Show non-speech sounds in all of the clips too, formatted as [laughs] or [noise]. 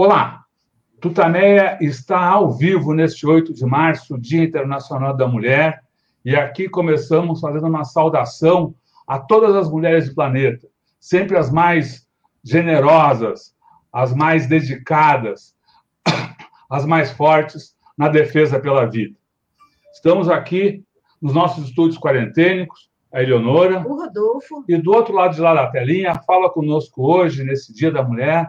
Olá, Tutameia está ao vivo neste 8 de março, Dia Internacional da Mulher, e aqui começamos fazendo uma saudação a todas as mulheres do planeta, sempre as mais generosas, as mais dedicadas, [coughs] as mais fortes na defesa pela vida. Estamos aqui nos nossos estúdios quarentênicos, a Eleonora. O Rodolfo. E do outro lado de lá da telinha, fala conosco hoje, nesse Dia da Mulher,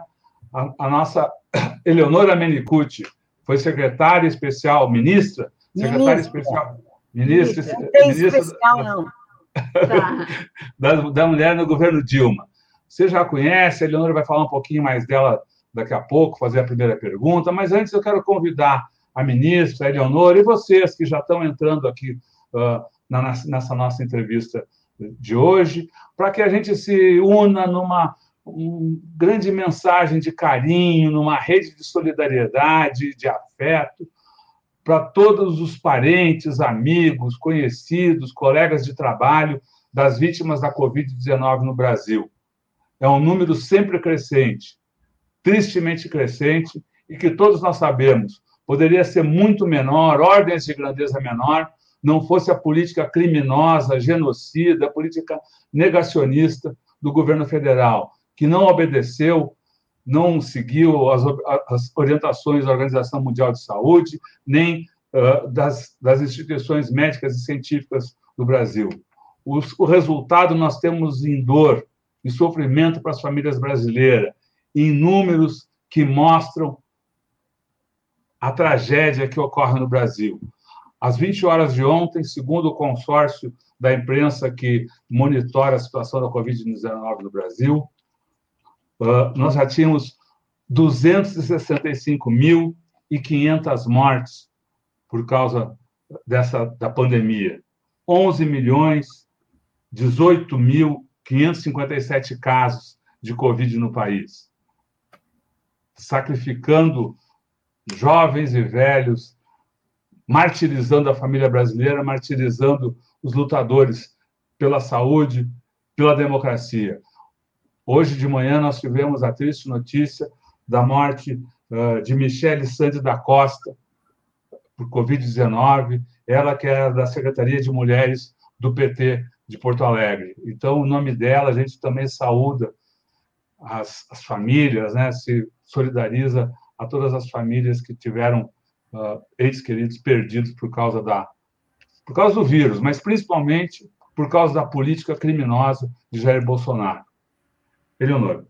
a, a nossa [coughs] Eleonora Menicucci foi secretária especial, ministra, secretária especial, ministra, ministra, não tem ministra especial, da, não. [laughs] Da, da, mulher no governo Dilma. Você já conhece, a Eleonora vai falar um pouquinho mais dela daqui a pouco, fazer a primeira pergunta, mas antes eu quero convidar a ministra, a Eleonora, e vocês que já estão entrando aqui uh, na, nessa nossa entrevista de hoje, para que a gente se una numa uma grande mensagem de carinho, numa rede de solidariedade, de afeto, para todos os parentes, amigos, conhecidos, colegas de trabalho das vítimas da Covid-19 no Brasil. É um número sempre crescente, tristemente crescente, e que todos nós sabemos poderia ser muito menor, ordens de grandeza menor, não fosse a política criminosa, genocida, a política negacionista do governo federal que não obedeceu, não seguiu as, as orientações da Organização Mundial de Saúde, nem uh, das, das, instituições médicas e científicas do Brasil. Os, o resultado nós temos em dor e sofrimento para as famílias brasileiras, em números que mostram a tragédia que ocorre no Brasil. Às 20 horas de ontem, segundo o consórcio da imprensa que monitora a situação da Covid-19 no Brasil, uh, nós já tínhamos 265.500 mortes por causa dessa da pandemia. 11 milhões 18.557 casos de Covid no país, sacrificando jovens e velhos, martirizando a família brasileira, martirizando os lutadores pela saúde, pela democracia. Hoje de manhã nós tivemos a triste notícia da morte uh, de Michele Sandes da Costa por Covid-19, ela que era da Secretaria de Mulheres do PT de Porto Alegre. Então, o nome dela, a gente também saúda as, as famílias, né? se solidariza a todas as famílias que tiveram uh, entes queridos perdidos por causa da por causa do vírus, mas principalmente por causa da política criminosa de Jair Bolsonaro. Eleonora.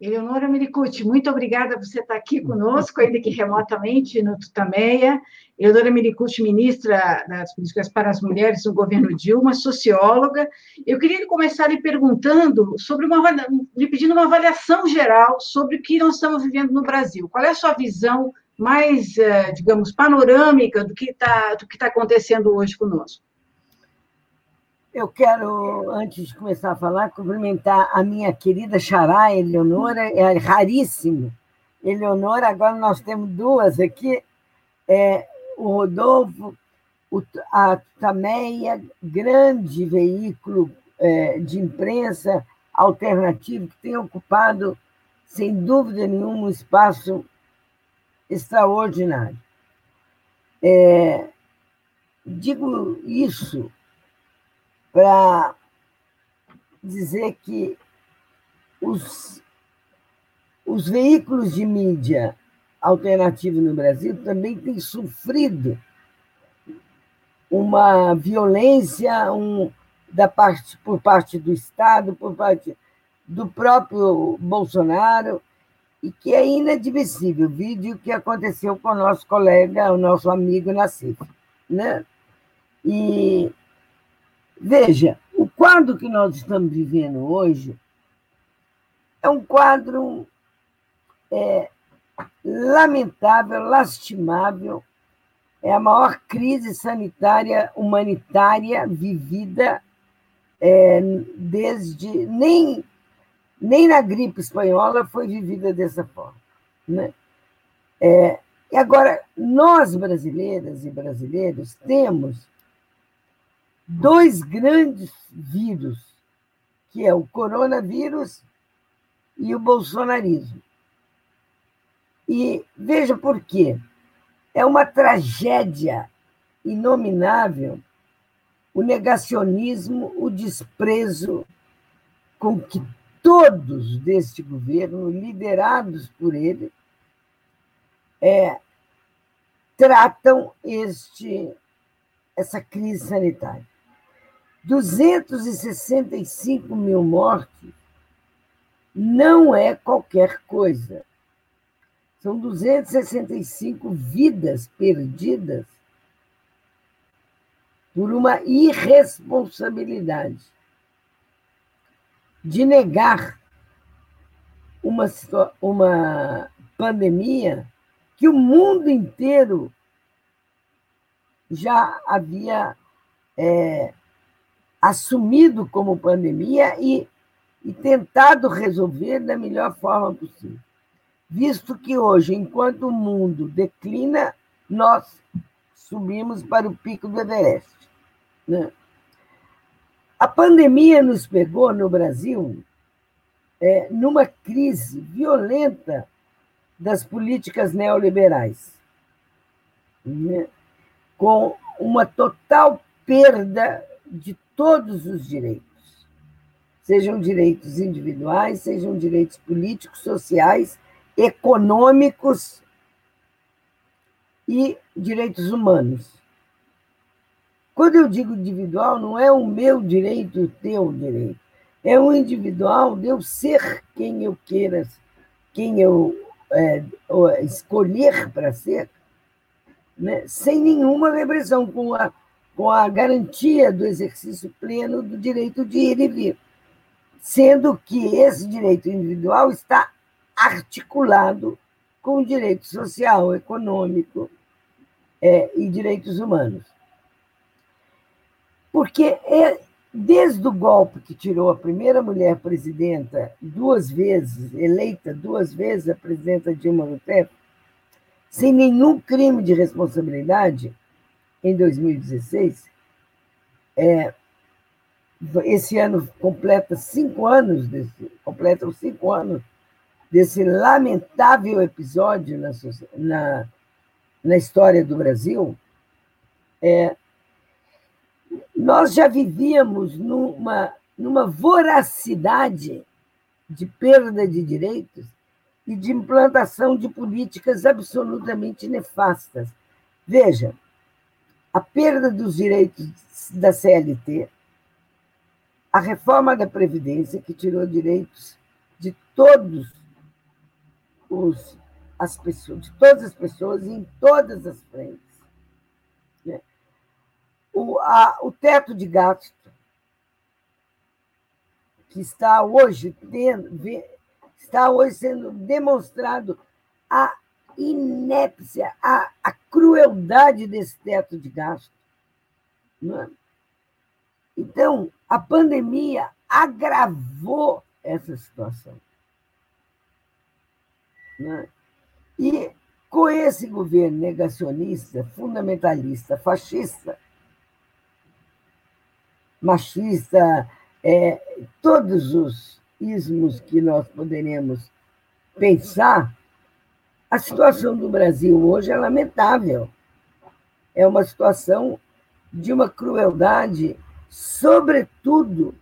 Eleonora Miricucci, muito obrigada por você estar aqui conosco, ainda que remotamente, no Tutameia. Eleonora Miricucci, ministra das Políticas para as Mulheres do governo Dilma, socióloga. Eu queria começar lhe perguntando sobre uma lhe pedindo uma avaliação geral sobre o que nós estamos vivendo no Brasil. Qual é a sua visão mais, eh, digamos, panorâmica do que está do que está acontecendo hoje conosco? Eu quero, antes de começar a falar, cumprimentar a minha querida Xará, Eleonora, é raríssimo. Eleonora, agora nós temos duas aqui, é, o Rodolfo, o, a Tameia, grande veículo é, de imprensa alternativo que tem ocupado, sem dúvida nenhuma, um espaço extraordinário. É, digo isso para dizer que os, os veículos de mídia alternativos no Brasil também têm sofrido uma violência um, da parte, por parte do Estado, por parte do próprio Bolsonaro, e que é inadmissível. O vídeo que aconteceu com o nosso colega, o nosso amigo Nassif. Né? E Veja, o quadro que nós estamos vivendo hoje é um quadro é, lamentável, lastimável, é a maior crise sanitária humanitária vivida é, desde. Nem, nem na gripe espanhola foi vivida dessa forma. Né? É, e agora, nós brasileiras e brasileiros temos dois grandes vírus, que é o coronavírus e o bolsonarismo. E veja por quê. É uma tragédia inominável o negacionismo, o desprezo com que todos deste governo, liderados por ele, é, tratam este, essa crise sanitária. 265 mil mortes não é qualquer coisa. São 265 vidas perdidas por uma irresponsabilidade de negar uma, uma pandemia que o mundo inteiro já havia é, assumido como pandemia e, e tentado resolver da melhor forma possível. Visto que hoje, enquanto o mundo declina, nós subimos para o pico do Everest. Né? A pandemia nos pegou no Brasil é, numa crise violenta das políticas neoliberais, né? com uma total perda de todos os direitos, sejam direitos individuais, sejam direitos políticos, sociais, econômicos e direitos humanos. Quando eu digo individual, não é o meu direito, o teu direito. É o individual de eu ser quem eu queira, quem eu é, escolher para ser, né? sem nenhuma repressão, com a, com a garantia do exercício pleno do direito de ir e vir. Sendo que esse direito individual está articulado com o direito social, econômico é, e direitos humanos. Porque é, desde o golpe que tirou a primeira mulher presidenta duas vezes, eleita duas vezes a presidenta Dilma Rousseff, sem nenhum crime de responsabilidade, em 2016, é, esse ano completa cinco anos, desse, completam cinco anos desse lamentável episódio na, na, na história do Brasil, é, nós já vivíamos numa, numa voracidade de perda de direitos e de implantação de políticas absolutamente nefastas. Veja, a perda dos direitos da CLT, a reforma da Previdência, que tirou direitos de todos os, as pessoas, de todas as pessoas em todas as frentes o, a, o teto de gasto, que está hoje, tendo, está hoje sendo demonstrado a inépcia, a, a crueldade desse teto de gasto. É? Então, a pandemia agravou essa situação. É? E com esse governo negacionista, fundamentalista, fascista, machista, é, todos os ismos que nós poderemos pensar, a situação do Brasil hoje é lamentável. É uma situação de uma crueldade, sobretudo,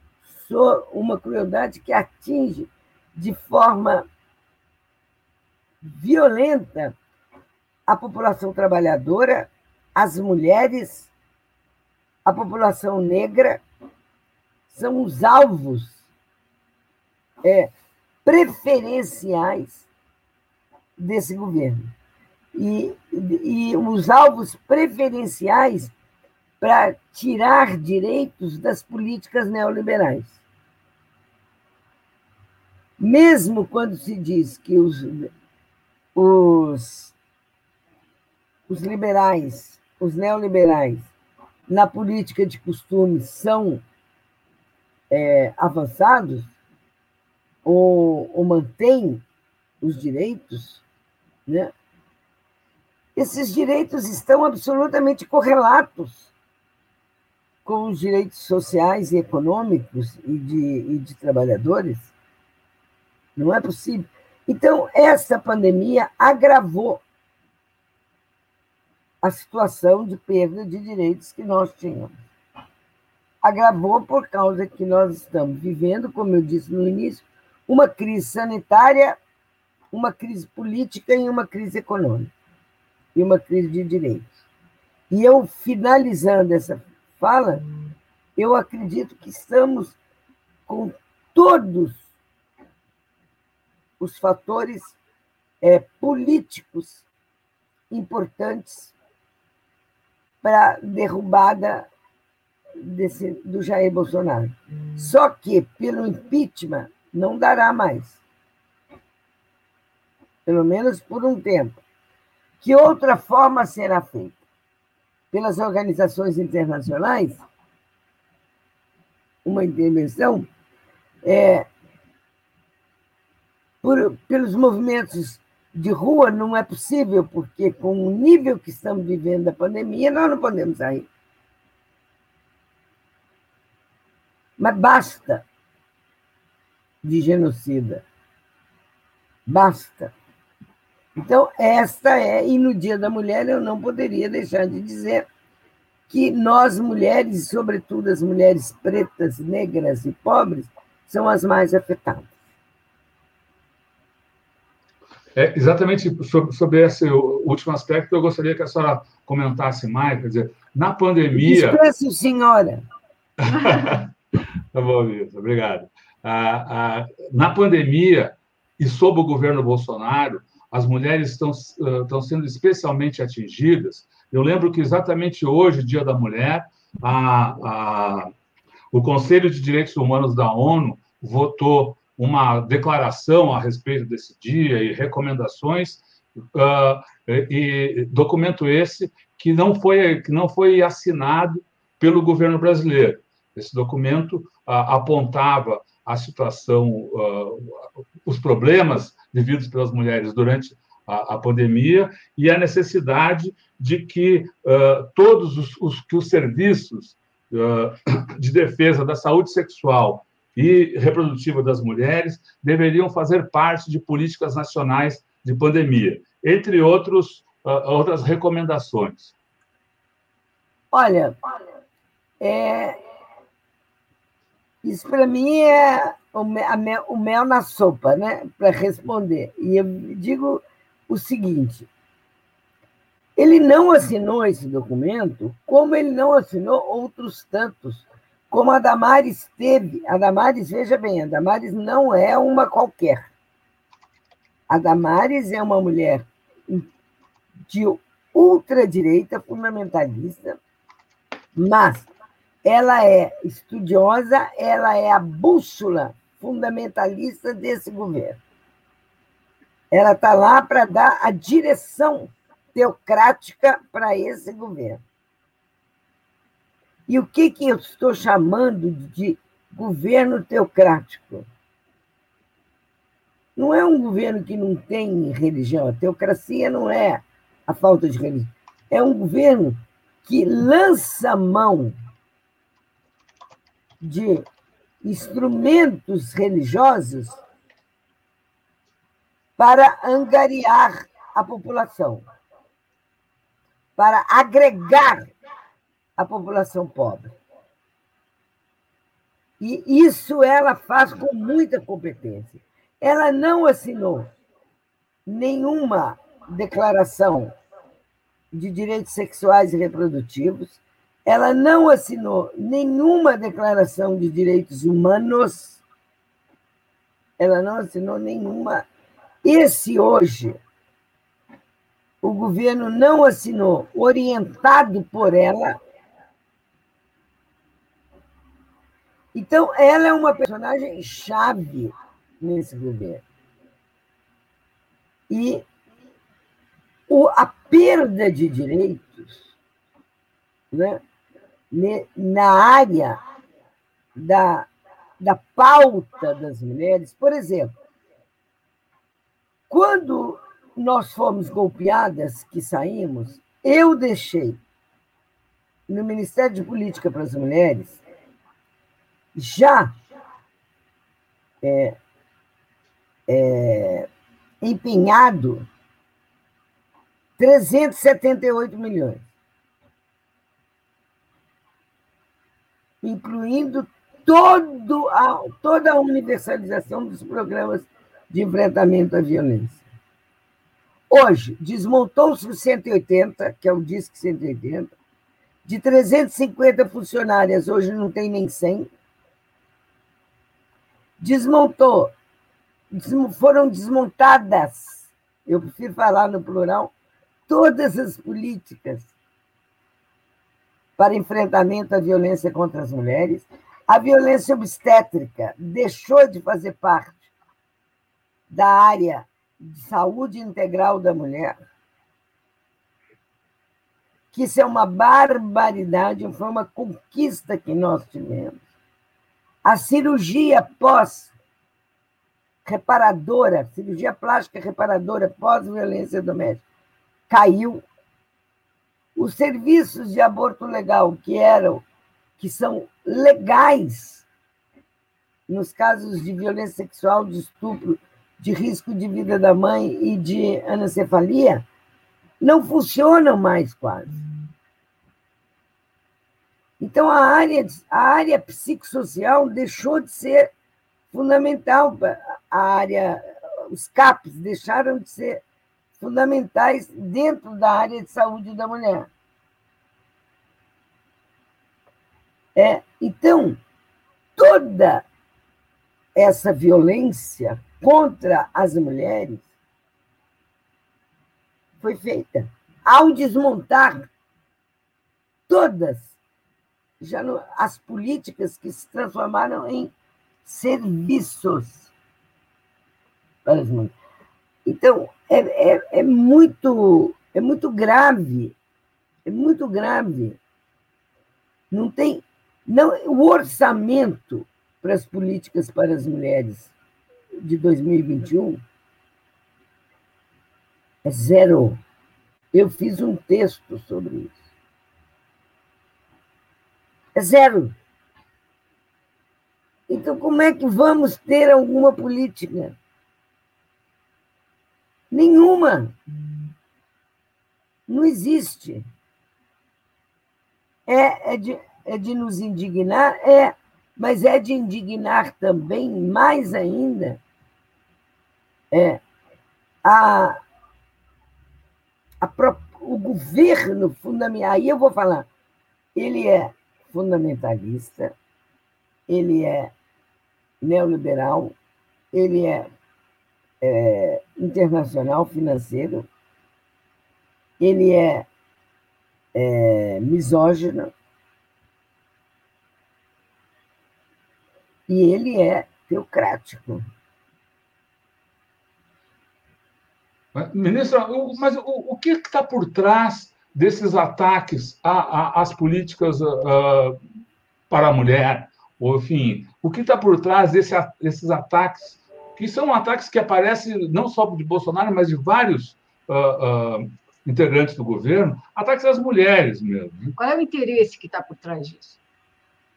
uma crueldade que atinge de forma violenta a população trabalhadora, as mulheres, a população negra são os alvos é, preferenciais desse governo. E, e os alvos preferenciais para tirar direitos das políticas neoliberais. Mesmo quando se diz que os, os, os liberais, os neoliberais, na política de costumes são é, avançados ou, ou mantêm os direitos, né? esses direitos estão absolutamente correlatos com os direitos sociais e econômicos e de, e de trabalhadores. Não é possível. Então, essa pandemia agravou a situação de perda de direitos que nós tínhamos. Agravou por causa que nós estamos vivendo, como eu disse no início, uma crise sanitária, uma crise política e uma crise econômica, e uma crise de direitos. E eu, finalizando essa fala, eu acredito que estamos com todos os fatores é, políticos importantes para a derrubada desse, do Jair Bolsonaro. Só que, pelo impeachment, não dará mais. Pelo menos por um tempo. Que outra forma será feita? Pelas organizações internacionais? Uma intervenção? É, por, pelos movimentos de rua não é possível, porque com o nível que estamos vivendo da pandemia, nós não podemos sair. Mas basta de genocida. Basta. Então, esta é, e no Dia da Mulher eu não poderia deixar de dizer que nós mulheres, sobretudo as mulheres pretas, negras e pobres, são as mais afetadas. É, exatamente sobre, sobre, esse último aspecto, eu gostaria que a senhora comentasse mais. Quer dizer, na pandemia. Descanso, senhora. [laughs] tá bom, Vitor, obrigado. Ah, ah, na pandemia e sob o governo Bolsonaro, as mulheres estão, estão sendo especialmente atingidas. Eu lembro que exatamente hoje, Dia da Mulher, a, a, o Conselho de Direitos Humanos da ONU votou uma declaração a respeito desse dia e recomendações, uh, e documento esse que não foi, que não foi assinado pelo governo brasileiro. Esse documento uh, apontava a situação, uh, os problemas vividos pelas mulheres durante a, a, pandemia e a necessidade de que todos os, os, que os serviços de defesa da saúde sexual e reprodutiva das mulheres deveriam fazer parte de políticas nacionais de pandemia, entre outros, uh, outras recomendações. Olha, é, isso para mim é o mel, o mel na sopa, né? Para responder. E eu digo o seguinte: ele não assinou esse documento, como ele não assinou outros tantos como a Damares teve. A Damares, veja bem, a Damares não é uma qualquer. A Damares é uma mulher de ultradireita fundamentalista, mas ela é estudiosa, ela é a bússola fundamentalista desse governo. Ela está lá para dar a direção teocrática para esse governo. E o que, que eu estou chamando de governo teocrático? Não é um governo que não tem religião. A teocracia não é a falta de religião. É um governo que lança mão de instrumentos religiosos para angariar a população, para agregar a população pobre. E isso ela faz com muita competência. Ela não assinou nenhuma declaração de direitos sexuais e reprodutivos, ela não assinou nenhuma declaração de direitos humanos, ela não assinou nenhuma. Esse hoje, o governo não assinou, orientado por ela, Então, ela é uma personagem chave nesse governo. E o, a perda de direitos né, na área da, da pauta das mulheres, por exemplo, quando nós fomos golpeadas, que saímos, eu deixei no Ministério de Política para as Mulheres já é, é, empenhado 378 milhões, incluindo todo a, toda a universalização dos programas de enfrentamento à violência. Hoje, desmontou-se o 180, que é o DISC 180, de 350 funcionárias, hoje não tem nem 100. Desmontou, foram desmontadas, eu prefiro falar no plural, todas as políticas para enfrentamento à violência contra as mulheres. A violência obstétrica deixou de fazer parte da área de saúde integral da mulher, que isso é uma barbaridade, foi uma conquista que nós tivemos. A cirurgia pós reparadora, cirurgia plástica reparadora pós violência doméstica caiu. Os serviços de aborto legal, que eram, que são legais nos casos de violência sexual, de estupro, de risco de vida da mãe e de anencefalia, não funcionam mais quase. Então, a área, a área psicossocial deixou de ser fundamental, a área, os CAPs deixaram de ser fundamentais dentro da área de saúde da mulher. É, então, toda essa violência contra as mulheres foi feita ao desmontar todas já no, as políticas que se transformaram em serviços para as mulheres. Então, é, é, é, muito, é muito grave, é muito grave. Não tem. Não, o orçamento para as políticas para as mulheres de 2021 é zero. Eu fiz um texto sobre isso. É zero. Então, como é que vamos ter alguma política? Nenhuma. Não existe. É, é, de, é de nos indignar? É, mas é de indignar também, mais ainda, é, a, a, o governo fundamental. Aí eu vou falar, ele é fundamentalista, ele é neoliberal, ele é é, internacional financeiro, ele é, é misógino e ele é teocrático. Ministra, mas o, o que está por trás desses ataques às políticas uh, para a mulher? Ou, enfim, o que está por trás desse, desses ataques que são ataques que aparecem não só de Bolsonaro, mas de vários uh, uh, integrantes do governo, ataques às mulheres mesmo. Né? Qual é o interesse que está por trás disso?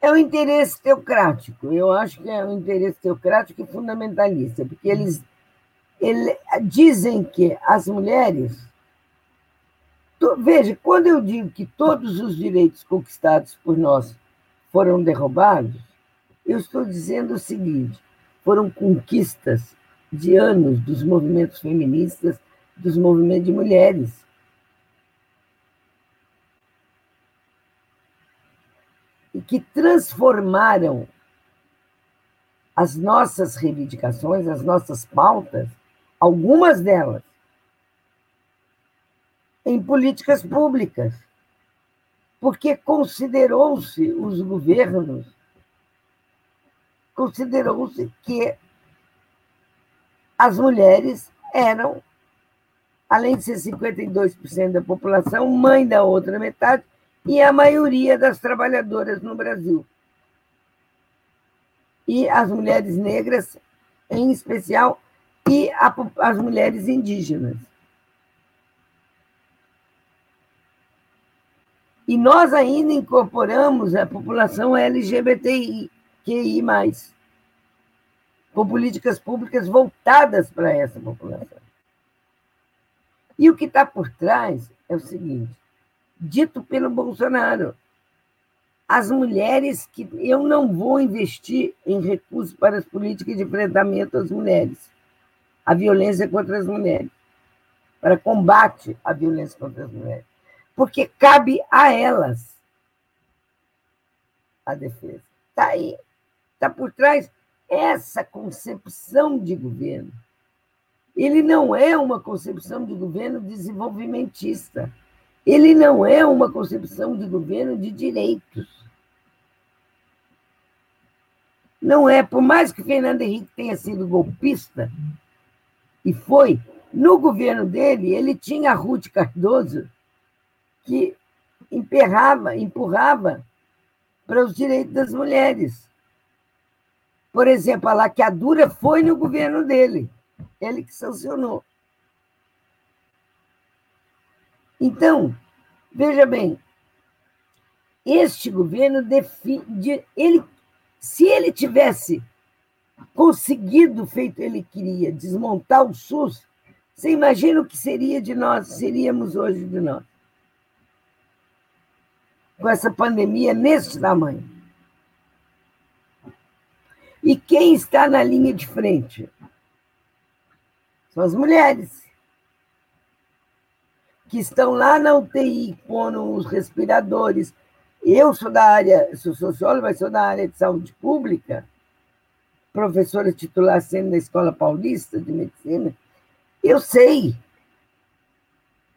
É o interesse teocrático. Eu acho que é um interesse teocrático e fundamentalista, porque eles, eles dizem que as mulheres. Veja, quando eu digo que todos os direitos conquistados por nós foram derrubados, eu estou dizendo o seguinte: foram conquistas de anos dos movimentos feministas, dos movimentos de mulheres. E que transformaram as nossas reivindicações, as nossas pautas, algumas delas, em políticas públicas, porque considerou-se os governos considerou-se que as mulheres eram, além de ser 52% da população, mãe da outra metade e a maioria das trabalhadoras no Brasil. E as mulheres negras, em especial, e a, as mulheres indígenas. E nós ainda incorporamos a população LGBTI, QI, com políticas públicas voltadas para essa população. E o que está por trás é o seguinte: dito pelo Bolsonaro, as mulheres que eu não vou investir em recursos para as políticas de enfrentamento às mulheres, a violência contra as mulheres, para combate à violência contra as mulheres, porque cabe a elas a defesa. Está aí, está por trás essa concepção de governo. Ele não é uma concepção de governo desenvolvimentista. Ele não é uma concepção de governo de direitos. Não é, por mais que Fernando Henrique tenha sido golpista, e foi, no governo dele, ele tinha a Ruth Cardoso, que emperrava, empurrava para os direitos das mulheres. Por exemplo, a laqueadura foi no governo dele, ele que sancionou. Então, veja bem, este governo define, ele se ele tivesse conseguido, feito ele queria, desmontar o SUS, você imagina o que seria de nós, seríamos hoje de nós? Com essa pandemia nesse tamanho. E quem está na linha de frente? São as mulheres. Que estão lá na UTI, pondo os respiradores, eu sou da área, sou socióloga, mas sou da área de saúde pública, professora titular sendo na Escola Paulista de Medicina. Eu sei.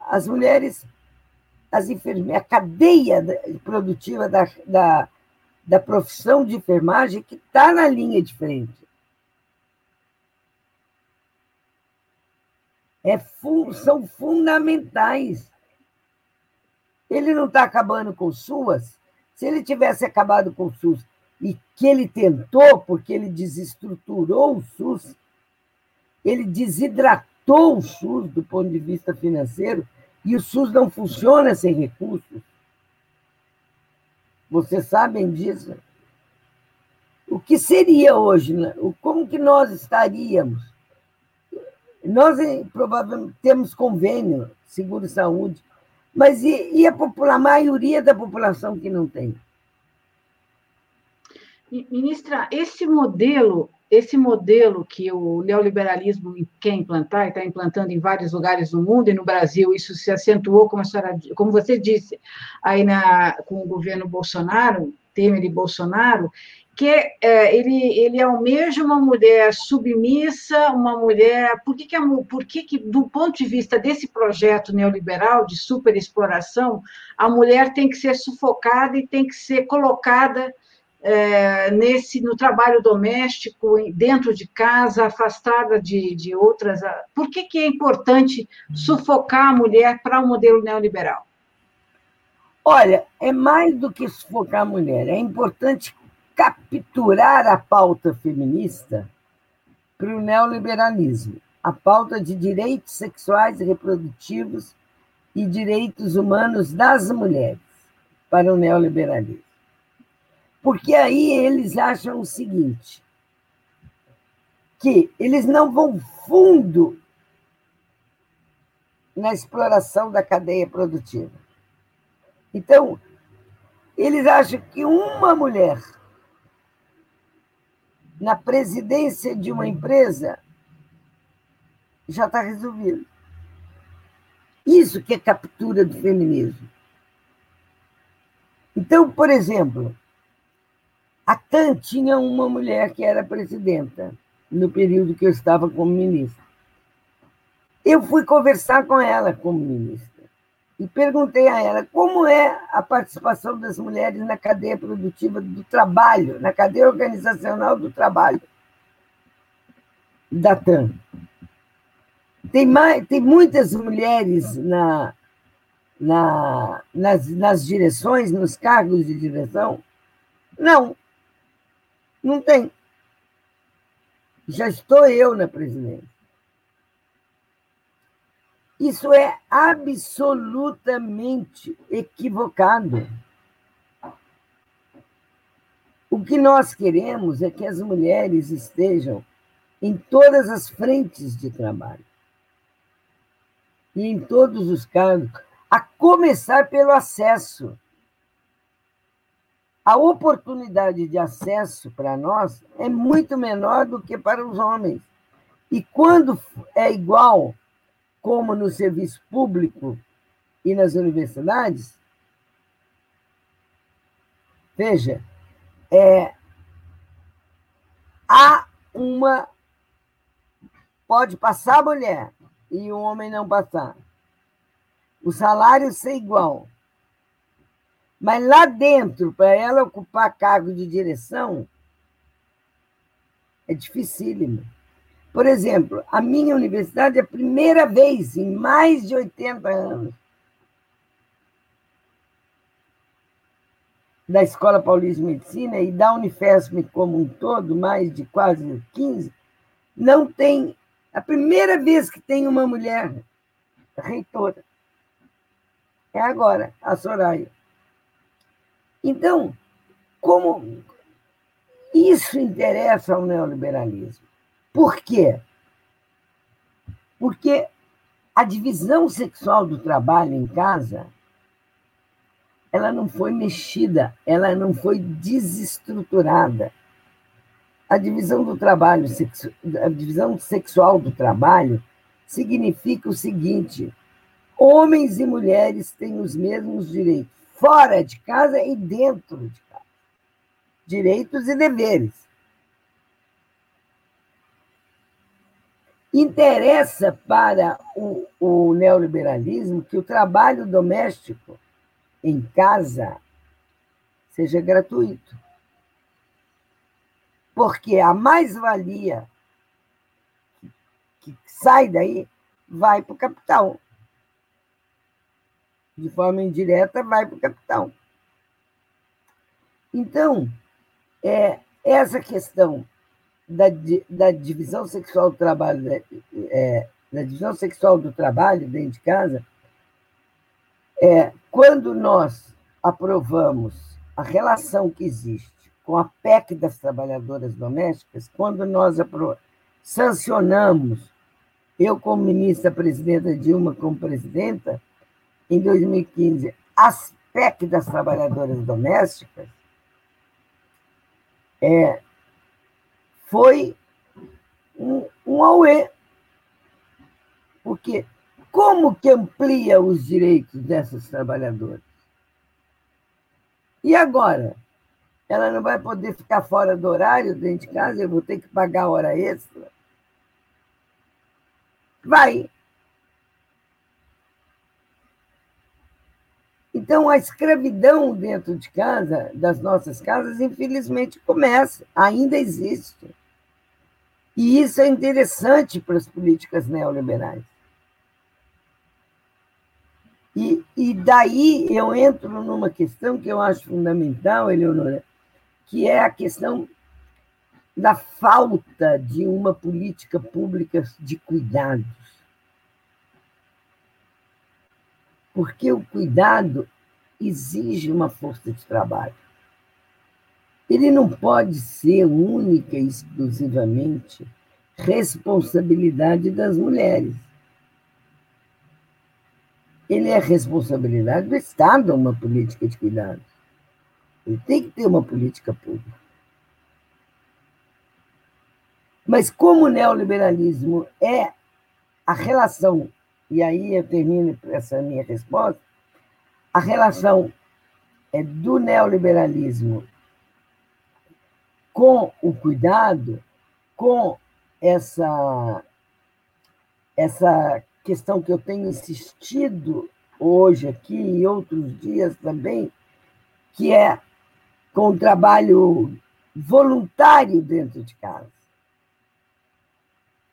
As mulheres, as enfermeiras, a cadeia produtiva da, da, da profissão de enfermagem que está na linha de frente. É, são fundamentais. Ele não está acabando com SUAS. Se ele tivesse acabado com o SUS e que ele tentou, porque ele desestruturou o SUS, ele desidratou o SUS do ponto de vista financeiro, e o SUS não funciona sem recursos. Vocês sabem disso? O que seria hoje? Né? Como que nós estaríamos? Nós provavelmente temos convênio, seguro-saúde, mas e, e a, popula, a maioria da população que não tem? Ministra, esse modelo, esse modelo que o neoliberalismo quer implantar, e está implantando em vários lugares do mundo, e no Brasil isso se acentuou, como, senhora, como você disse, aí na, com o governo Bolsonaro, Temer e Bolsonaro, que é, ele, ele almeja uma mulher submissa, uma mulher. Por que, que, por que, que, do ponto de vista desse projeto neoliberal de superexploração, a mulher tem que ser sufocada e tem que ser colocada é, nesse no trabalho doméstico, dentro de casa, afastada de, de outras. Por que, que é importante sufocar a mulher para o um modelo neoliberal? Olha, é mais do que sufocar a mulher, é importante capturar a pauta feminista para o neoliberalismo, a pauta de direitos sexuais e reprodutivos e direitos humanos das mulheres para o neoliberalismo. Porque aí eles acham o seguinte, que eles não vão fundo na exploração da cadeia produtiva. Então, eles acham que uma mulher na presidência de uma empresa, já está resolvido. Isso que é captura do feminismo. Então, por exemplo, a TAN tinha uma mulher que era presidenta no período que eu estava como ministra. Eu fui conversar com ela como ministra e perguntei a ela como é a participação das mulheres na cadeia produtiva do trabalho, na cadeia organizacional do trabalho da TAM. Tem, mais, tem muitas mulheres na, na, nas, nas direções, nos cargos de direção? Não, não tem. Já estou eu na presidência. Isso é absolutamente equivocado. O que nós queremos é que as mulheres estejam em todas as frentes de trabalho. e em todos os casos, a começar pelo acesso. A oportunidade de acesso para nós é muito menor do que para os homens. E quando é igual, como no serviço público e nas universidades, veja, é, há uma. Pode passar a mulher e o homem não passar. O salário ser igual. Mas lá dentro, para ela ocupar cargo de direção, é dificílimo. Por exemplo, a minha universidade é a primeira vez em mais de 80 anos da Escola Paulista de Medicina e da Unifesp como um todo, mais de quase 15, não tem. A primeira vez que tem uma mulher reitora é agora, a Soraya. Então, como isso interessa ao neoliberalismo? Por quê? Porque a divisão sexual do trabalho em casa ela não foi mexida, ela não foi desestruturada. A divisão do trabalho, a divisão sexual do trabalho significa o seguinte: homens e mulheres têm os mesmos direitos, fora de casa e dentro de casa. Direitos e deveres. Interessa para o, o neoliberalismo que o trabalho doméstico em casa seja gratuito. Porque a mais-valia que sai daí vai para o capital. De forma indireta, vai para o capital. Então, é, essa questão da, da divisão sexual do trabalho, é, da divisão sexual do trabalho dentro de casa, é, quando nós aprovamos a relação que existe com a PEC das trabalhadoras domésticas, quando nós sancionamos, eu como ministra, presidenta Dilma como presidenta, em 2015, as PEC das trabalhadoras domésticas, é, foi um, um auê, porque como que amplia os direitos dessas trabalhadoras? E agora? Ela não vai poder ficar fora do horário dentro de casa, eu vou ter que pagar hora extra? Vai. Então, a escravidão dentro de casa, das nossas casas, infelizmente começa, ainda existe. E isso é interessante para as políticas neoliberais. E, e daí eu entro numa questão que eu acho fundamental, Eleonora, que é a questão da falta de uma política pública de cuidados. Porque o cuidado exige uma força de trabalho. Ele não pode ser única e exclusivamente responsabilidade das mulheres ele é responsabilidade do Estado uma política de cuidado. Ele tem que ter uma política pública. Mas como o neoliberalismo é a relação, e aí eu termino essa minha resposta, a relação é do neoliberalismo com o cuidado, com essa, essa questão que eu tenho insistido hoje aqui e outros dias também, que é com o trabalho voluntário dentro de casa.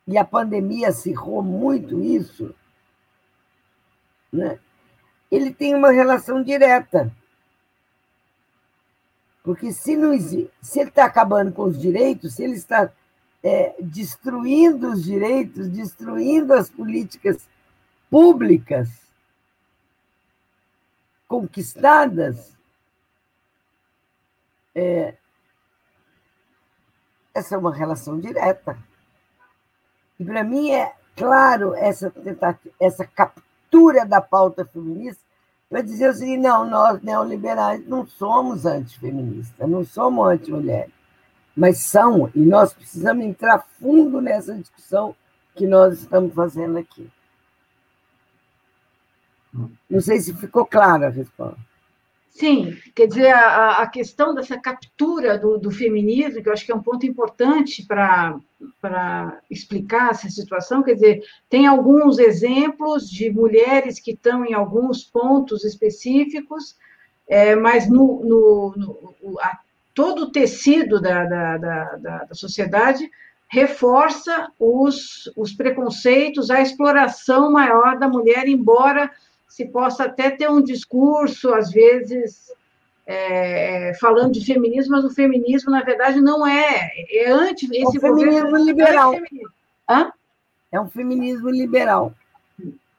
E a pandemia acirrou muito isso. Né? Ele tem uma relação direta. Porque se, não, se ele está acabando com os direitos, se ele está é, destruindo os direitos, destruindo as políticas públicas conquistadas, é, essa é uma relação direta. E para mim é claro essa essa captura da pauta feminista para dizer o seguinte: não, nós neoliberais não somos antifeministas, não somos anti-mulheres, mas são, e nós precisamos entrar fundo nessa discussão que nós estamos fazendo aqui. Não sei se ficou clara a resposta. Sim, quer dizer, a, a questão dessa captura do, do, feminismo, que eu acho que é um ponto importante para explicar essa situação, quer dizer, tem alguns exemplos de mulheres que estão em alguns pontos específicos, é, mas no, no, no a, todo o tecido da, da, da, da sociedade reforça os, os preconceitos, a exploração maior da mulher, embora se possa até ter um discurso, às vezes, é, falando de feminismo, mas o feminismo, na verdade, não é. É anti. É esse é um feminismo liberal. É, é um feminismo liberal.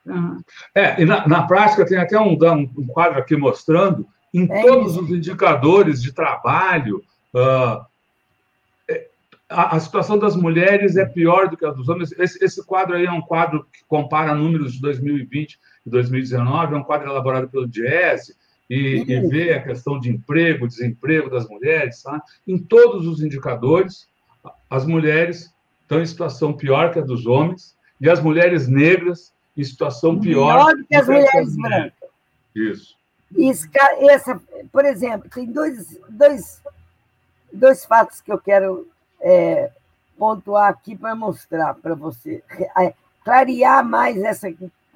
Uhum. É, e na, na, prática tem até um, um quadro aqui mostrando em é todos isso. os indicadores de trabalho. Uh, a, a, situação das mulheres é pior do que a dos homens. Esse, esse, quadro aí é um quadro que compara números de 2020 e 2019, é um quadro elaborado pelo Diese e, uhum. e vê a questão de emprego, desemprego das mulheres. Tá? Em todos os indicadores, as mulheres estão em situação pior que a dos homens e as mulheres negras em situação pior, pior do que as mulheres brancas. Isso. Isso, essa, por exemplo, tem dois, dois, dois fatos que eu quero é, pontuar aqui para mostrar para você, é, clarear mais essa,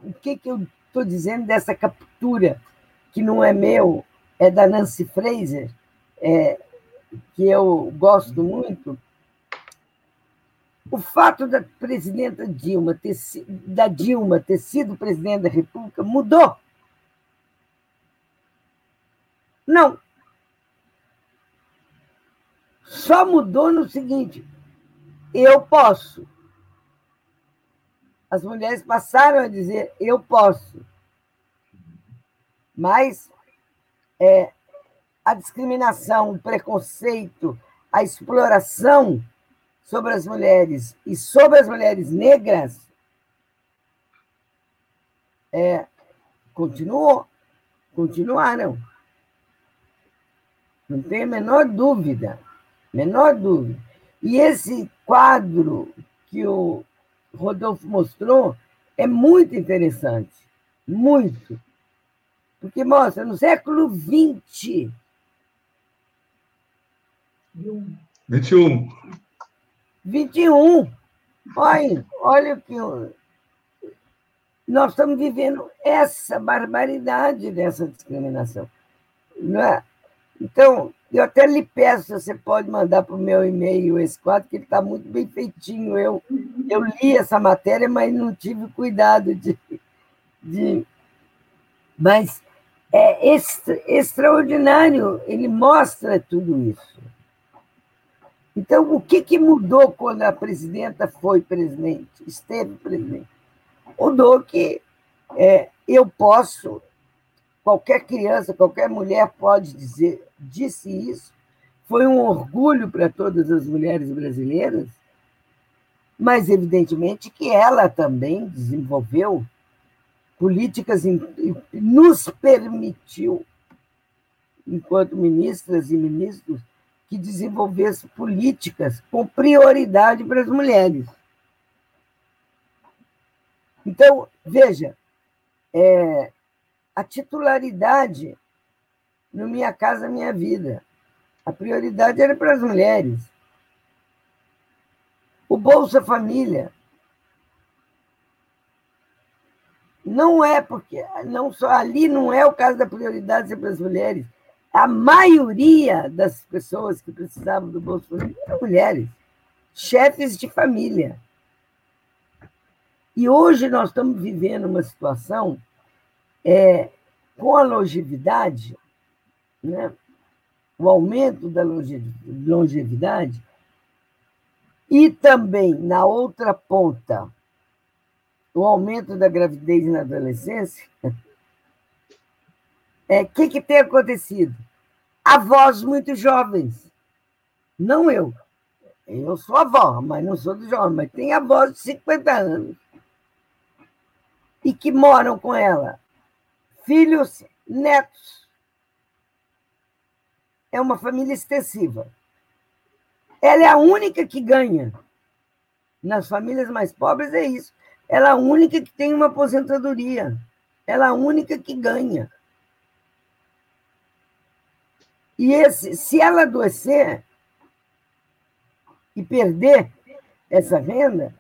o que, que eu estou dizendo dessa captura, que não é meu, é da Nancy Fraser, é, que eu gosto muito. O fato da presidenta Dilma ter, da Dilma ter sido presidente da República mudou. Não, só mudou no seguinte: eu posso. As mulheres passaram a dizer eu posso. Mas é, a discriminação, o preconceito, a exploração sobre as mulheres e sobre as mulheres negras é, continuou, continuaram. Não tem a menor dúvida menor dúvida. E esse quadro que o Rodolfo mostrou é muito interessante, muito. Porque mostra, no século XX. 21. 21. Olha, olha o que. Nós estamos vivendo essa barbaridade dessa discriminação. Não é? Então, eu até lhe peço, você pode mandar para o meu e-mail esse quadro, que ele está muito bem feitinho. Eu, eu li essa matéria, mas não tive cuidado de. de... Mas é extra, extraordinário, ele mostra tudo isso. Então, o que, que mudou quando a presidenta foi presidente, esteve presidente? Mudou que é, eu posso Qualquer criança, qualquer mulher pode dizer, disse isso. Foi um orgulho para todas as mulheres brasileiras, mas evidentemente que ela também desenvolveu políticas e nos permitiu, enquanto ministras e ministros, que desenvolvesse políticas com prioridade para as mulheres. Então, veja, é, a titularidade no Minha Casa Minha Vida. A prioridade era para as mulheres. O Bolsa Família. Não é porque não só ali não é o caso da prioridade ser para as mulheres. A maioria das pessoas que precisavam do Bolsa Família eram mulheres, chefes de família. E hoje nós estamos vivendo uma situação é, com a longevidade, né, o aumento da longevidade, e também, na outra ponta, o aumento da gravidez na adolescência, o [laughs] é, que, que tem acontecido? Avós muito jovens. Não eu. Eu sou avó, mas não sou de jovem, mas tem avós de 50 anos e que moram com ela, filhos, netos. É uma família extensiva. Ela é a única que ganha. Nas famílias mais pobres é isso. Ela é a única que tem uma aposentadoria. Ela é a única que ganha. E esse, se ela adoecer e perder essa renda,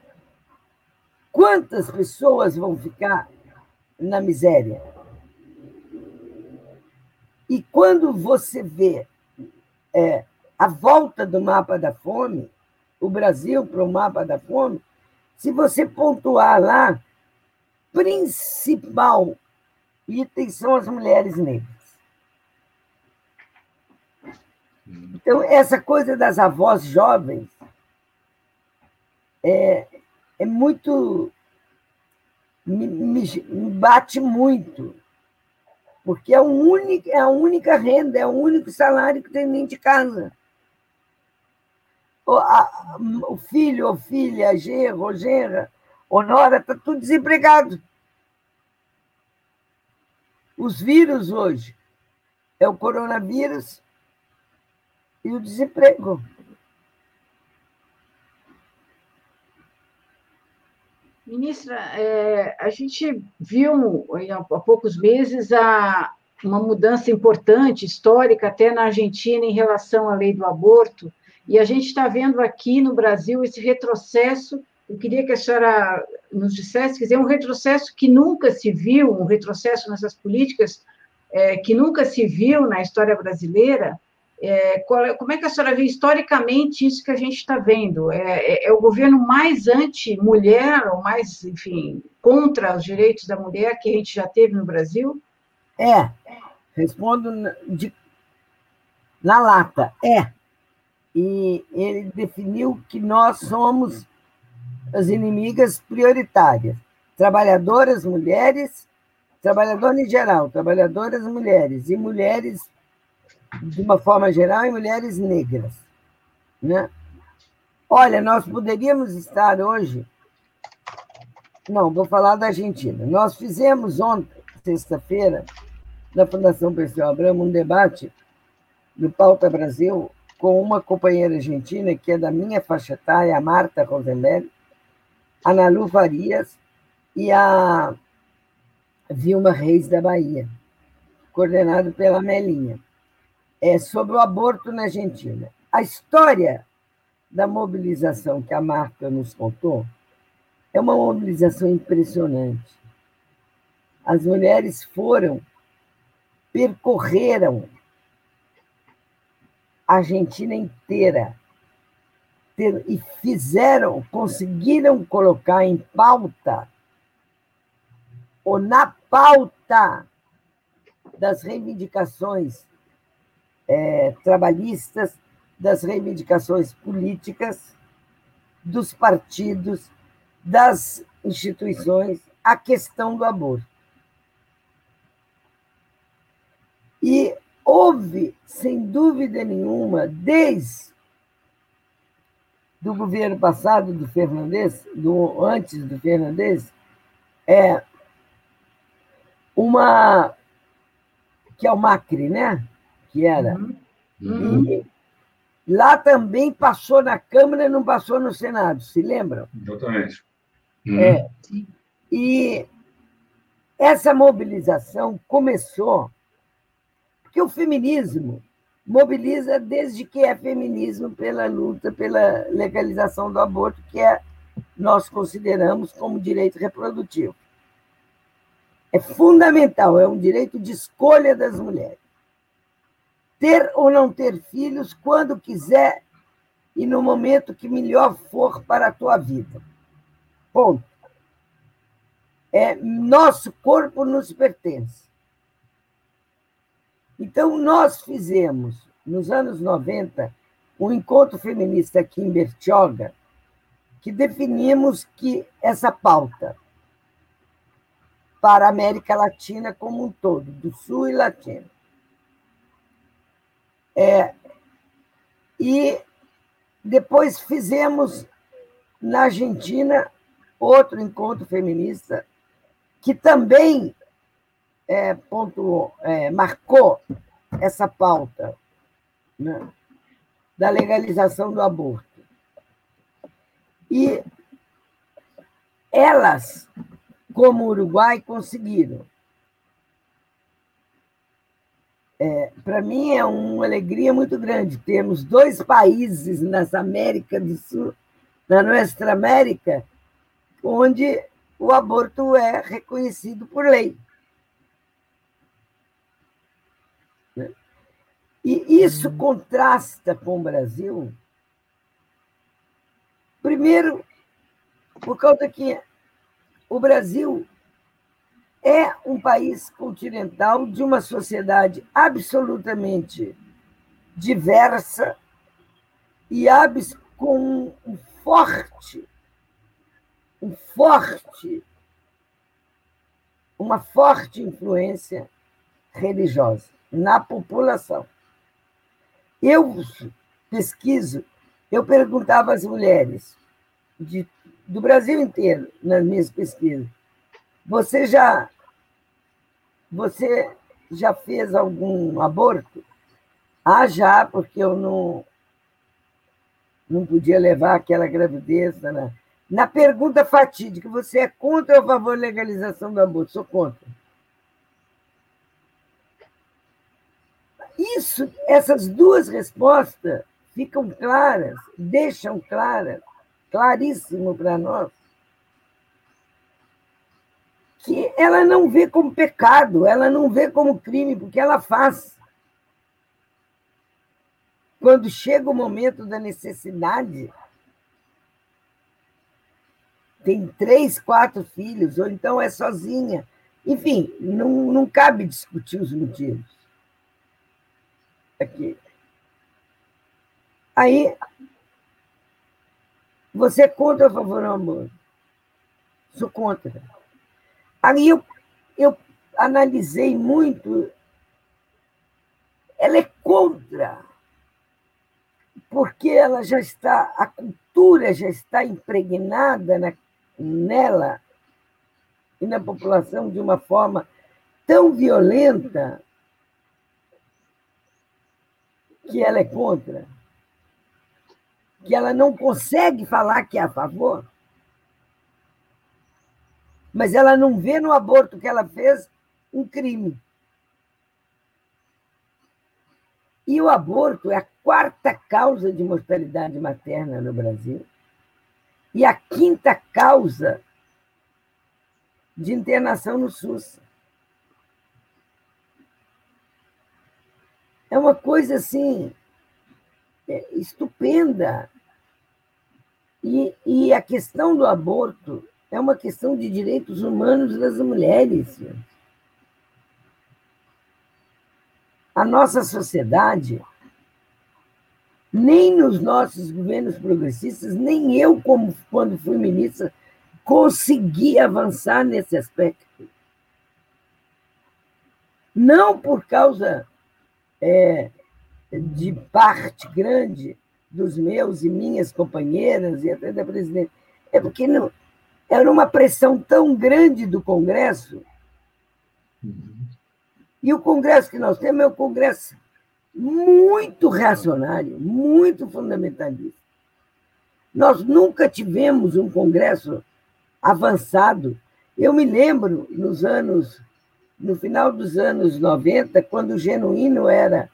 quantas pessoas vão ficar na miséria? E quando você vê é, a volta do mapa da fome, o Brasil para o mapa da fome, se você pontuar lá, principal item são as mulheres negras. Então, essa coisa das avós jovens é, é muito. Me, me, me bate muito, porque é, único, é a única renda, é o único salário que tem dentro de casa. O, a, o filho, ou filha, a genro, ou genra, ou nora, está tudo desempregado. Os vírus hoje é o coronavírus e o desemprego. Ministra, é, a gente viu há poucos meses a, uma mudança importante, histórica, até na Argentina, em relação à lei do aborto, e a gente está vendo aqui no Brasil esse retrocesso. Eu queria que a senhora nos dissesse, quer dizer, um retrocesso que nunca se viu, um retrocesso nessas políticas é, que nunca se viu na história brasileira, é, é, como é que a senhora vê historicamente isso que a gente está vendo? É, é, é, o governo mais anti-mulher, ou mais, enfim, contra os direitos da mulher que a gente já teve no Brasil? É. Respondo de, na lata. É. E ele definiu que nós somos as inimigas prioritárias. Trabalhadoras mulheres, trabalhadoras em geral, trabalhadoras mulheres e mulheres de uma forma geral, e mulheres negras. Né? Olha, nós poderíamos estar hoje. Não, vou falar da Argentina. Nós fizemos ontem, sexta-feira, na Fundação Perseu Abramo, um debate no Pauta Brasil com uma companheira argentina que é da minha faixa etária, a Marta Rosenberg, a Nalu Farias e a Vilma Reis da Bahia, coordenado pela Melinha é, sobre o aborto na Argentina. A história da mobilização que a Marta nos contou é uma mobilização impressionante. As mulheres foram, percorreram a Argentina inteira e fizeram, conseguiram colocar em pauta, ou na pauta das reivindicações é, trabalhistas, das reivindicações políticas, dos partidos, das instituições, a questão do aborto. E houve, sem dúvida nenhuma, desde do governo passado do Fernandes, do antes do Fernandes, é uma que é o Macri, né? Que era. Uhum. uhum. lá também passou na Câmara e não passou no Senado, se lembram? Exatamente. Uhum. É, e essa mobilização começou porque o feminismo mobiliza desde que é feminismo pela luta pela legalização do aborto, que é nós consideramos como direito reprodutivo. É fundamental, é um direito de escolha das mulheres ter ou não ter filhos quando quiser e no momento que melhor for para a tua vida. Ponto. É, nosso corpo nos pertence. Então, nós fizemos, nos anos 90, um encontro feminista aqui em Bertioga, que definimos que essa pauta para a América Latina como um todo, do Sul e Latino, é, e depois fizemos na Argentina outro encontro feminista que também é, ponto, é, marcou essa pauta né, da legalização do aborto. E elas, como o Uruguai, conseguiram. É, Para mim é uma alegria muito grande termos dois países nessa América do Sul, na Nuestra América, onde o aborto é reconhecido por lei. E isso contrasta com o Brasil, primeiro, por causa que o Brasil é um país continental de uma sociedade absolutamente diversa e com um forte, um forte, uma forte influência religiosa na população. Eu pesquiso, eu perguntava às mulheres de, do Brasil inteiro, nas minhas pesquisas, você já, você já fez algum aborto? Ah, já, porque eu não, não podia levar aquela gravidez. Né? Na pergunta fatídica, você é contra ou a favor da legalização do aborto? Sou contra. Isso, essas duas respostas ficam claras, deixam claras, claríssimo para nós, que ela não vê como pecado, ela não vê como crime, porque ela faz. Quando chega o momento da necessidade, tem três, quatro filhos, ou então é sozinha. Enfim, não, não cabe discutir os motivos aqui. Aí, você é contra ou a favor amor? Sou contra. Aí eu, eu analisei muito. Ela é contra, porque ela já está, a cultura já está impregnada na, nela e na população de uma forma tão violenta que ela é contra, que ela não consegue falar que é a favor, mas ela não vê no aborto que ela fez um crime. E o aborto é a quarta causa de mortalidade materna no Brasil e a quinta causa de internação no SUS. É uma coisa assim é, estupenda. E, e a questão do aborto é uma questão de direitos humanos das mulheres. A nossa sociedade, nem nos nossos governos progressistas, nem eu, como quando fui ministra, consegui avançar nesse aspecto. Não por causa é, de parte grande dos meus e minhas companheiras e até da presidente. É porque não, era uma pressão tão grande do Congresso. Uhum. E o Congresso que nós temos é um Congresso muito reacionário, muito fundamentalista. Nós nunca tivemos um Congresso avançado. Eu me lembro, nos anos no final dos anos 90, quando o Genuíno era,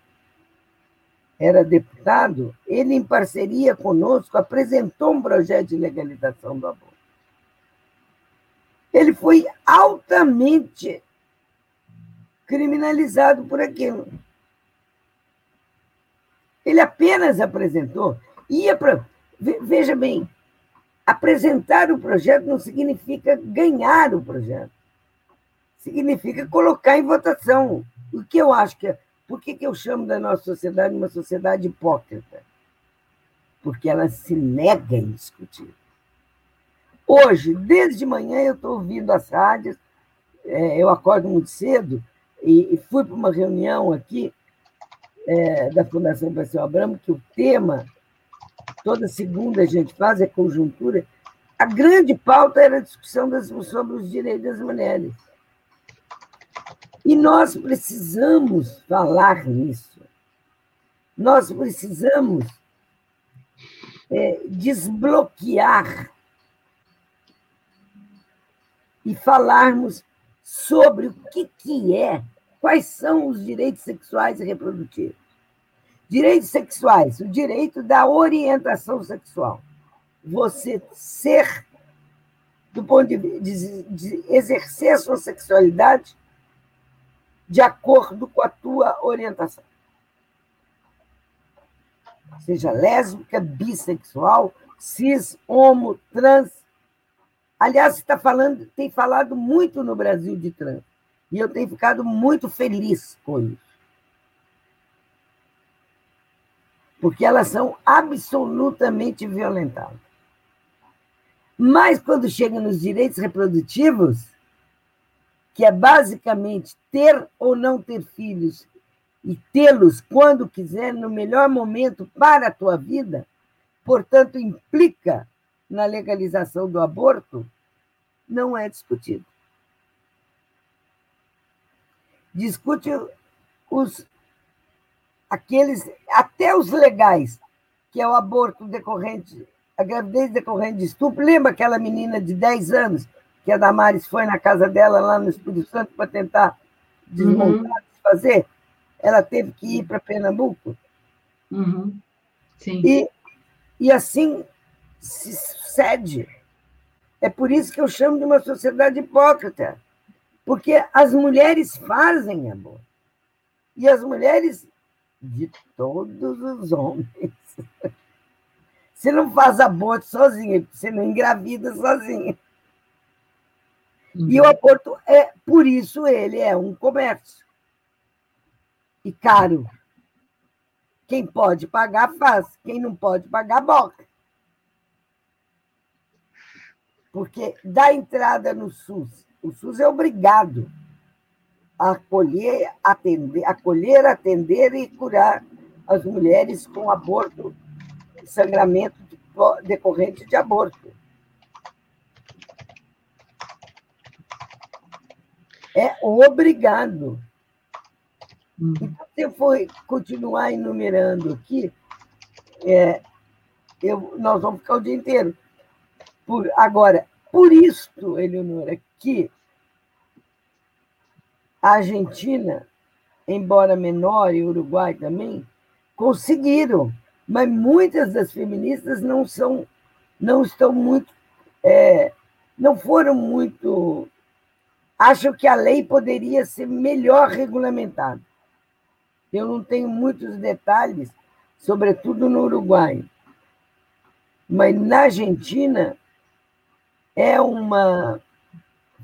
era deputado, ele, em parceria conosco, apresentou um projeto de legalização do aborto. Ele foi altamente criminalizado por aquilo. Ele apenas apresentou, ia para. Veja bem, apresentar o projeto não significa ganhar o projeto significa colocar em votação. O que eu acho que é. Por que, que eu chamo da nossa sociedade uma sociedade hipócrita? Porque ela se nega em discutir. Hoje, desde manhã, eu estou ouvindo as rádios, é, eu acordo muito cedo e, e fui para uma reunião aqui é, da Fundação Passeio Abramo, que o tema, toda segunda a gente faz, é conjuntura, a grande pauta era a discussão das, sobre os direitos das mulheres. E nós precisamos falar nisso. Nós precisamos é, desbloquear e falarmos sobre o que, que é, quais são os direitos sexuais e reprodutivos. Direitos sexuais, o direito da orientação sexual. Você ser, do ponto de, de, de exercer sua sexualidade de acordo com a tua orientação. Seja lésbica, bissexual, cis, homo, trans. Aliás, está falando, tem falado muito no Brasil de trans. E eu tenho ficado muito feliz com isso. Porque elas são absolutamente violentadas. Mas quando chega nos direitos reprodutivos, que é basicamente ter ou não ter filhos e tê-los quando quiser, no melhor momento para a tua vida, portanto, implica na legalização do aborto, não é discutido. Discute os aqueles até os legais, que é o aborto decorrente, a gravidez decorrente de estupro. Lembra aquela menina de 10 anos que a Damares foi na casa dela lá no Espírito Santo para tentar desmontar, uhum. desfazer? Ela teve que ir para Pernambuco. Uhum. Sim. E, e assim se sucede. É por isso que eu chamo de uma sociedade hipócrita. Porque as mulheres fazem amor. E as mulheres de todos os homens. [laughs] Você não faz aborto sozinha, você não engravida sozinha. Uhum. E o aborto é, por isso ele é um comércio. E caro. Quem pode pagar, faz. Quem não pode pagar, boca. Porque dá entrada no SUS. O SUS é obrigado a acolher, atender, acolher, atender e curar as mulheres com aborto, sangramento decorrente de aborto. É obrigado. Hum. Então, se eu for continuar enumerando aqui, é, eu, nós vamos ficar o dia inteiro. Por, agora, por isso, Eleonora, que a Argentina, embora menor, e o Uruguai também, conseguiram, mas muitas das feministas não são, não estão muito, é, não foram muito Acho que a lei poderia ser melhor regulamentada. Eu não tenho muitos detalhes, sobretudo no Uruguai. Mas na Argentina é uma